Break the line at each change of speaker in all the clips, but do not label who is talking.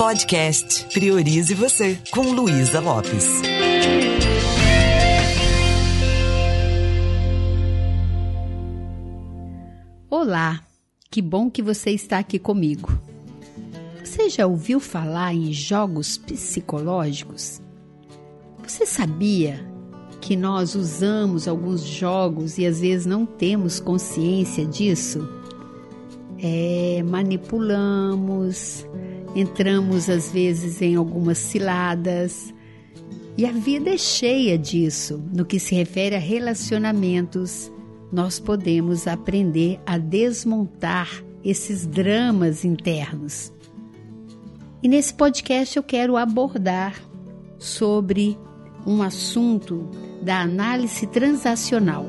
Podcast Priorize Você, com Luísa Lopes.
Olá, que bom que você está aqui comigo. Você já ouviu falar em jogos psicológicos? Você sabia que nós usamos alguns jogos e às vezes não temos consciência disso? É, manipulamos, entramos às vezes em algumas ciladas. E a vida é cheia disso. No que se refere a relacionamentos, nós podemos aprender a desmontar esses dramas internos. E nesse podcast eu quero abordar sobre um assunto da análise transacional.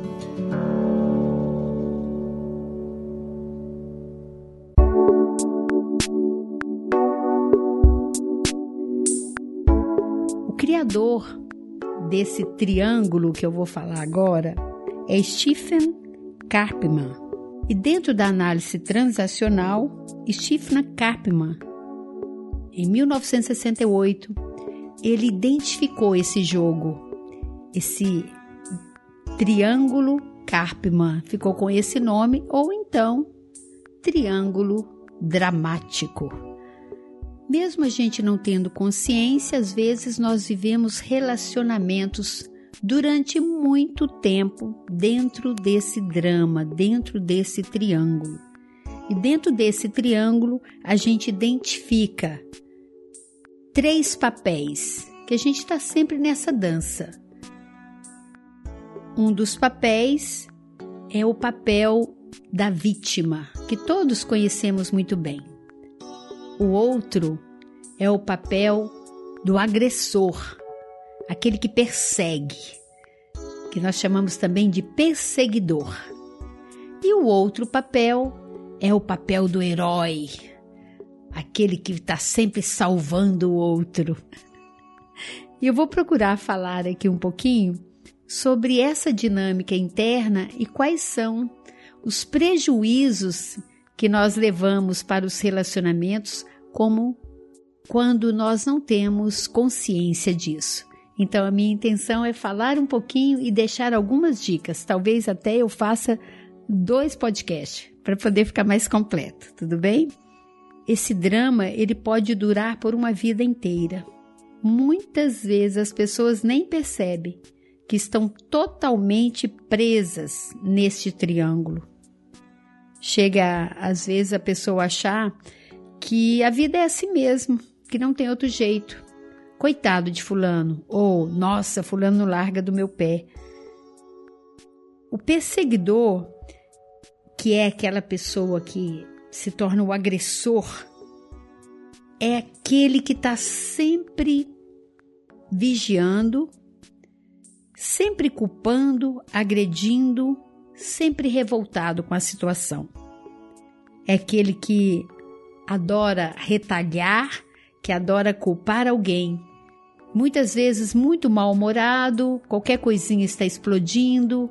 Criador desse triângulo que eu vou falar agora é Stephen Karpman. E dentro da análise transacional, Stephen Karpman, em 1968, ele identificou esse jogo, esse triângulo Karpman, ficou com esse nome, ou então triângulo dramático. Mesmo a gente não tendo consciência, às vezes nós vivemos relacionamentos durante muito tempo dentro desse drama, dentro desse triângulo. E dentro desse triângulo, a gente identifica três papéis que a gente está sempre nessa dança. Um dos papéis é o papel da vítima, que todos conhecemos muito bem. O outro é o papel do agressor, aquele que persegue, que nós chamamos também de perseguidor. E o outro papel é o papel do herói, aquele que está sempre salvando o outro. E eu vou procurar falar aqui um pouquinho sobre essa dinâmica interna e quais são os prejuízos que nós levamos para os relacionamentos como quando nós não temos consciência disso. Então, a minha intenção é falar um pouquinho e deixar algumas dicas. Talvez até eu faça dois podcasts para poder ficar mais completo, tudo bem? Esse drama ele pode durar por uma vida inteira. Muitas vezes as pessoas nem percebem que estão totalmente presas neste triângulo. Chega às vezes a pessoa achar que a vida é assim mesmo, que não tem outro jeito. Coitado de Fulano, ou nossa, Fulano larga do meu pé. O perseguidor, que é aquela pessoa que se torna o agressor, é aquele que está sempre vigiando, sempre culpando, agredindo, sempre revoltado com a situação. É aquele que adora retalhar, que adora culpar alguém. Muitas vezes muito mal-humorado, qualquer coisinha está explodindo.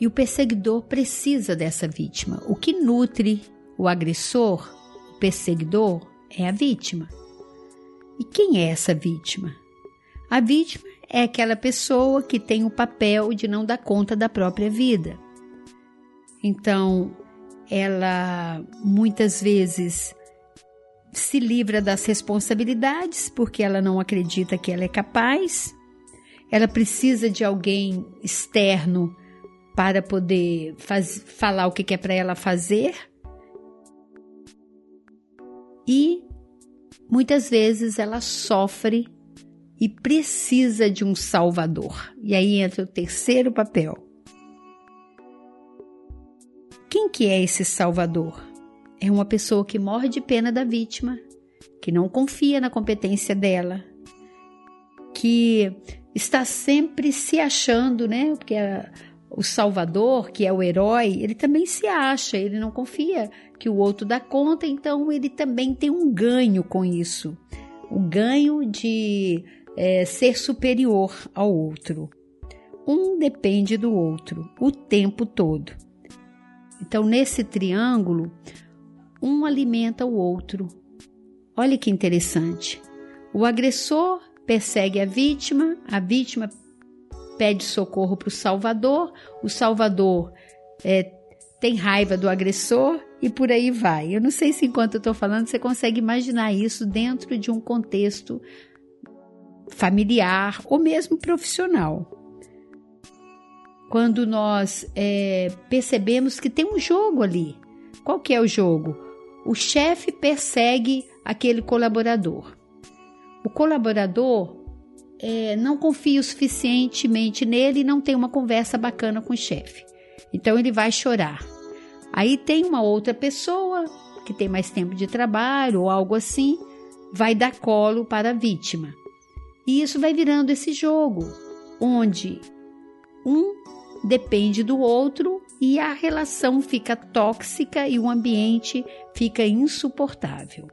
E o perseguidor precisa dessa vítima. O que nutre o agressor, o perseguidor, é a vítima. E quem é essa vítima? A vítima é aquela pessoa que tem o papel de não dar conta da própria vida. Então, ela muitas vezes se livra das responsabilidades porque ela não acredita que ela é capaz. Ela precisa de alguém externo para poder faz, falar o que é para ela fazer. E muitas vezes ela sofre e precisa de um salvador. E aí entra o terceiro papel. Quem que é esse salvador? É uma pessoa que morre de pena da vítima, que não confia na competência dela, que está sempre se achando, né? Porque a, o Salvador, que é o herói, ele também se acha, ele não confia que o outro dá conta, então ele também tem um ganho com isso o ganho de é, ser superior ao outro. Um depende do outro o tempo todo. Então, nesse triângulo, um alimenta o outro. Olha que interessante. O agressor persegue a vítima, a vítima pede socorro para o salvador, o salvador é, tem raiva do agressor e por aí vai. Eu não sei se enquanto eu estou falando você consegue imaginar isso dentro de um contexto familiar ou mesmo profissional. Quando nós é, percebemos que tem um jogo ali. Qual que é o jogo? O chefe persegue aquele colaborador. O colaborador é, não confia o suficientemente nele e não tem uma conversa bacana com o chefe. Então ele vai chorar. Aí tem uma outra pessoa que tem mais tempo de trabalho ou algo assim, vai dar colo para a vítima. E isso vai virando esse jogo, onde um depende do outro e a relação fica tóxica e o ambiente fica insuportável.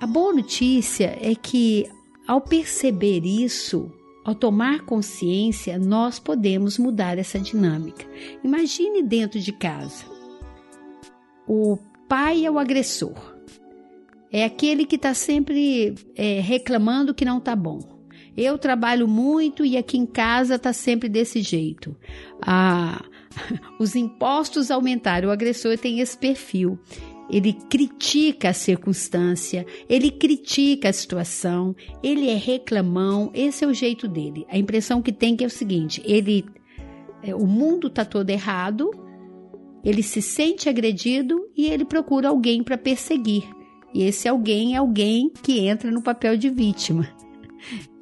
A boa notícia é que, ao perceber isso, ao tomar consciência, nós podemos mudar essa dinâmica. Imagine dentro de casa. O pai é o agressor é aquele que está sempre é, reclamando que não está bom. Eu trabalho muito e aqui em casa está sempre desse jeito. Ah, os impostos aumentaram, o agressor tem esse perfil. Ele critica a circunstância, ele critica a situação, ele é reclamão, esse é o jeito dele. A impressão que tem que é o seguinte: ele, é, o mundo está todo errado, ele se sente agredido e ele procura alguém para perseguir. E esse alguém é alguém que entra no papel de vítima.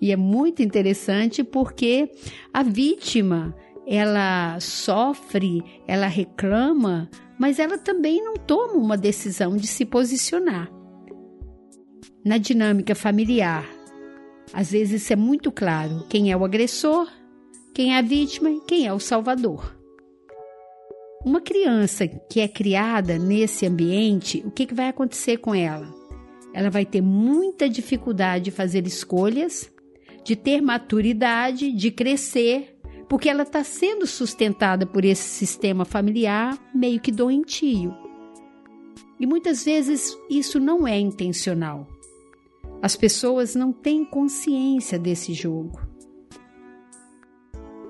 E é muito interessante porque a vítima, ela sofre, ela reclama, mas ela também não toma uma decisão de se posicionar. Na dinâmica familiar, às vezes isso é muito claro: quem é o agressor, quem é a vítima e quem é o salvador. Uma criança que é criada nesse ambiente, o que, que vai acontecer com ela? Ela vai ter muita dificuldade de fazer escolhas, de ter maturidade, de crescer, porque ela está sendo sustentada por esse sistema familiar meio que doentio. E muitas vezes isso não é intencional. As pessoas não têm consciência desse jogo.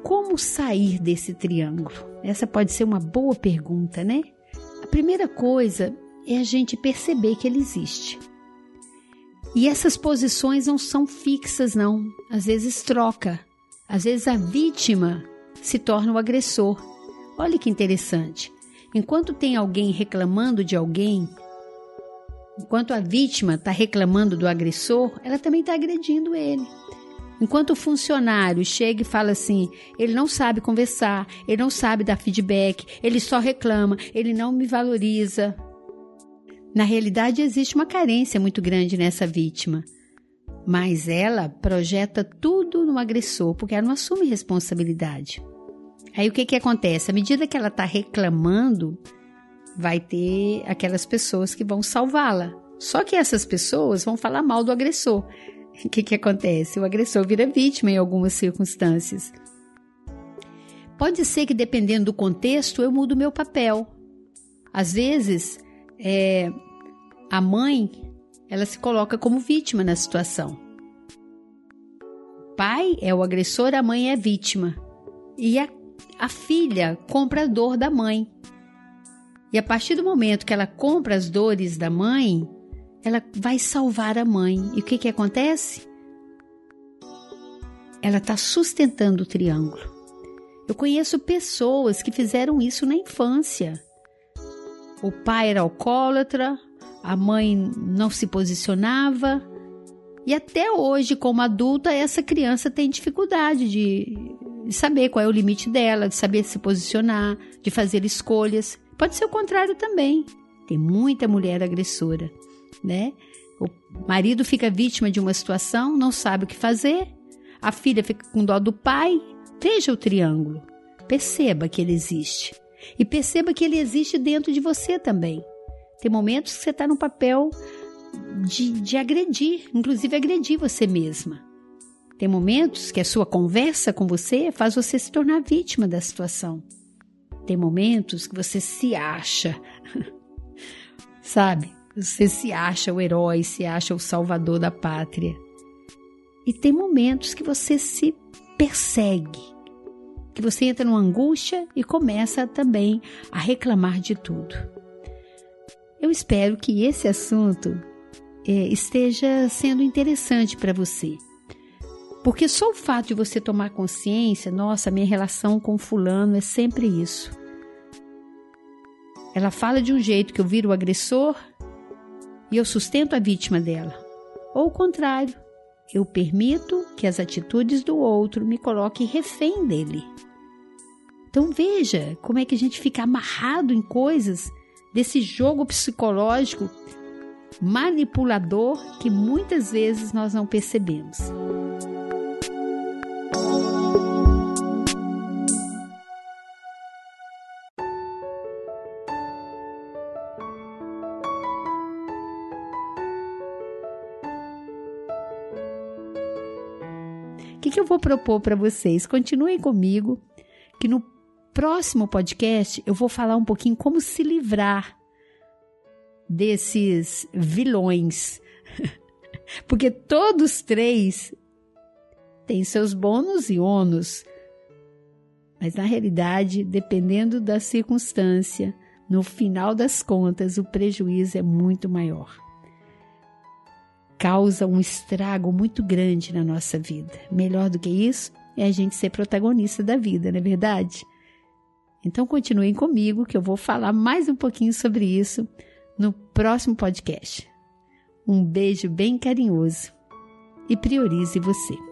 Como sair desse triângulo? Essa pode ser uma boa pergunta, né? A primeira coisa é a gente perceber que ele existe. E essas posições não são fixas, não. Às vezes troca. Às vezes a vítima se torna o agressor. Olha que interessante. Enquanto tem alguém reclamando de alguém, enquanto a vítima está reclamando do agressor, ela também está agredindo ele. Enquanto o funcionário chega e fala assim, ele não sabe conversar, ele não sabe dar feedback, ele só reclama, ele não me valoriza. Na realidade, existe uma carência muito grande nessa vítima. Mas ela projeta tudo no agressor, porque ela não assume responsabilidade. Aí o que, que acontece? À medida que ela está reclamando, vai ter aquelas pessoas que vão salvá-la. Só que essas pessoas vão falar mal do agressor. O que, que acontece? O agressor vira vítima em algumas circunstâncias. Pode ser que, dependendo do contexto, eu mudo meu papel. Às vezes, é, a mãe ela se coloca como vítima na situação. O pai é o agressor, a mãe é vítima. E a, a filha compra a dor da mãe. E a partir do momento que ela compra as dores da mãe, ela vai salvar a mãe. E o que, que acontece? Ela está sustentando o triângulo. Eu conheço pessoas que fizeram isso na infância. O pai era alcoólatra, a mãe não se posicionava. E até hoje, como adulta, essa criança tem dificuldade de saber qual é o limite dela, de saber se posicionar, de fazer escolhas. Pode ser o contrário também. Tem muita mulher agressora né? O marido fica vítima de uma situação, não sabe o que fazer, a filha fica com dó do pai. Veja o triângulo. Perceba que ele existe. E perceba que ele existe dentro de você também. Tem momentos que você está no papel de, de agredir, inclusive agredir você mesma. Tem momentos que a sua conversa com você faz você se tornar vítima da situação. Tem momentos que você se acha, sabe? Você se acha o herói, se acha o salvador da pátria. E tem momentos que você se persegue, que você entra numa angústia e começa também a reclamar de tudo. Eu espero que esse assunto é, esteja sendo interessante para você. Porque só o fato de você tomar consciência, nossa, minha relação com fulano é sempre isso. Ela fala de um jeito que eu viro o agressor e eu sustento a vítima dela. Ou o contrário, eu permito que as atitudes do outro me coloquem refém dele. Então veja como é que a gente fica amarrado em coisas desse jogo psicológico manipulador que muitas vezes nós não percebemos. O que, que eu vou propor para vocês? Continuem comigo, que no próximo podcast eu vou falar um pouquinho como se livrar desses vilões. Porque todos três têm seus bônus e ônus. Mas na realidade, dependendo da circunstância, no final das contas, o prejuízo é muito maior causa um estrago muito grande na nossa vida. Melhor do que isso é a gente ser protagonista da vida, não é verdade? Então continuem comigo que eu vou falar mais um pouquinho sobre isso no próximo podcast. Um beijo bem carinhoso e priorize você.